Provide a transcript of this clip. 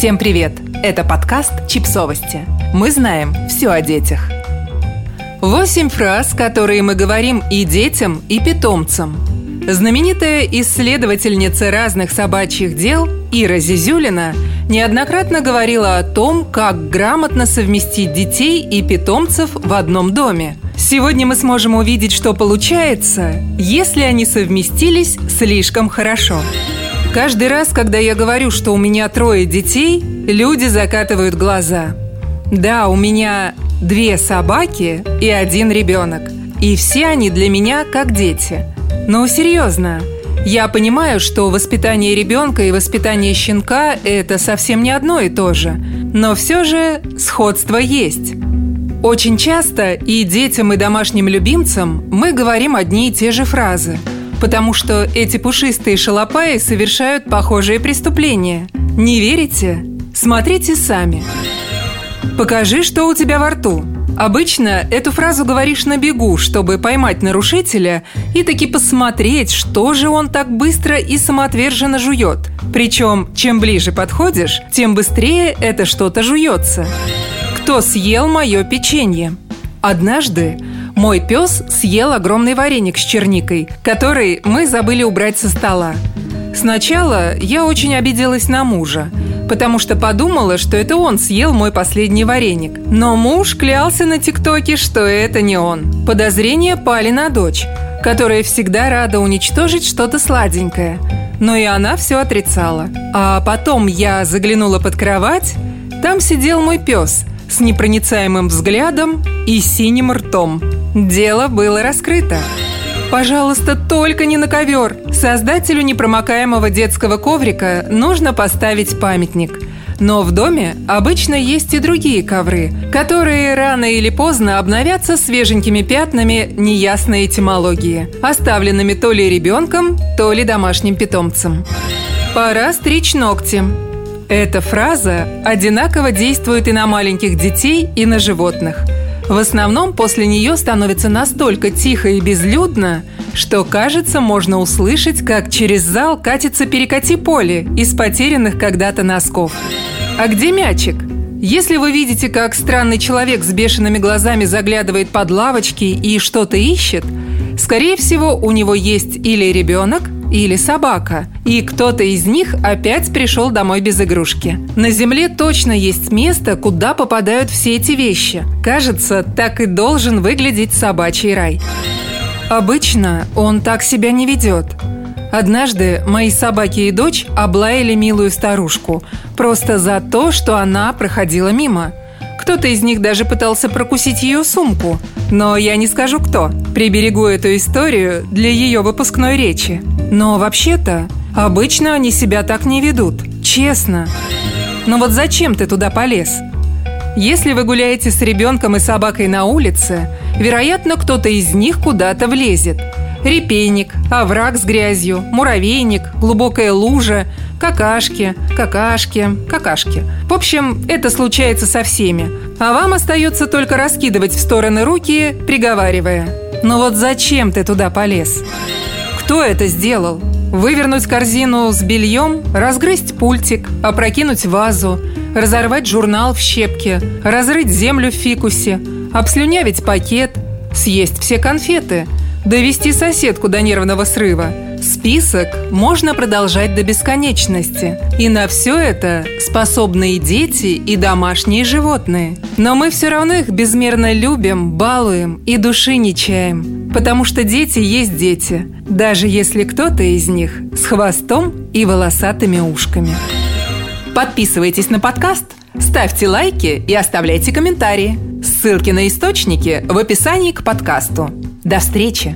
Всем привет! Это подкаст «Чипсовости». Мы знаем все о детях. Восемь фраз, которые мы говорим и детям, и питомцам. Знаменитая исследовательница разных собачьих дел Ира Зизюлина неоднократно говорила о том, как грамотно совместить детей и питомцев в одном доме. Сегодня мы сможем увидеть, что получается, если они совместились слишком хорошо. Каждый раз, когда я говорю, что у меня трое детей, люди закатывают глаза. Да, у меня две собаки и один ребенок. И все они для меня как дети. Но серьезно, я понимаю, что воспитание ребенка и воспитание щенка – это совсем не одно и то же. Но все же сходство есть. Очень часто и детям, и домашним любимцам мы говорим одни и те же фразы – потому что эти пушистые шалопаи совершают похожие преступления. Не верите? Смотрите сами. Покажи, что у тебя во рту. Обычно эту фразу говоришь на бегу, чтобы поймать нарушителя и таки посмотреть, что же он так быстро и самоотверженно жует. Причем, чем ближе подходишь, тем быстрее это что-то жуется. Кто съел мое печенье? Однажды мой пес съел огромный вареник с черникой, который мы забыли убрать со стола. Сначала я очень обиделась на мужа, потому что подумала, что это он съел мой последний вареник. Но муж клялся на ТикТоке, что это не он. Подозрения пали на дочь, которая всегда рада уничтожить что-то сладенькое. Но и она все отрицала. А потом я заглянула под кровать, там сидел мой пес с непроницаемым взглядом и синим ртом. Дело было раскрыто. Пожалуйста, только не на ковер. Создателю непромокаемого детского коврика нужно поставить памятник. Но в доме обычно есть и другие ковры, которые рано или поздно обновятся свеженькими пятнами неясной этимологии, оставленными то ли ребенком, то ли домашним питомцем. Пора стричь ногти. Эта фраза одинаково действует и на маленьких детей, и на животных – в основном после нее становится настолько тихо и безлюдно, что, кажется, можно услышать, как через зал катится перекати поле из потерянных когда-то носков. А где мячик? Если вы видите, как странный человек с бешеными глазами заглядывает под лавочки и что-то ищет, скорее всего, у него есть или ребенок, или собака. И кто-то из них опять пришел домой без игрушки. На Земле точно есть место, куда попадают все эти вещи. Кажется, так и должен выглядеть собачий рай. Обычно он так себя не ведет. Однажды мои собаки и дочь облаяли милую старушку просто за то, что она проходила мимо – кто-то из них даже пытался прокусить ее сумку. Но я не скажу кто. Приберегу эту историю для ее выпускной речи. Но вообще-то, обычно они себя так не ведут. Честно. Но вот зачем ты туда полез? Если вы гуляете с ребенком и собакой на улице, вероятно, кто-то из них куда-то влезет – репейник, овраг с грязью, муравейник, глубокая лужа, какашки, какашки, какашки. В общем, это случается со всеми. А вам остается только раскидывать в стороны руки, приговаривая. «Ну вот зачем ты туда полез?» Кто это сделал? Вывернуть корзину с бельем, разгрызть пультик, опрокинуть вазу, разорвать журнал в щепке, разрыть землю в фикусе, обслюнявить пакет, съесть все конфеты – довести соседку до нервного срыва. Список можно продолжать до бесконечности. И на все это способны и дети, и домашние животные. Но мы все равно их безмерно любим, балуем и души не чаем. Потому что дети есть дети, даже если кто-то из них с хвостом и волосатыми ушками. Подписывайтесь на подкаст, ставьте лайки и оставляйте комментарии. Ссылки на источники в описании к подкасту. До встречи!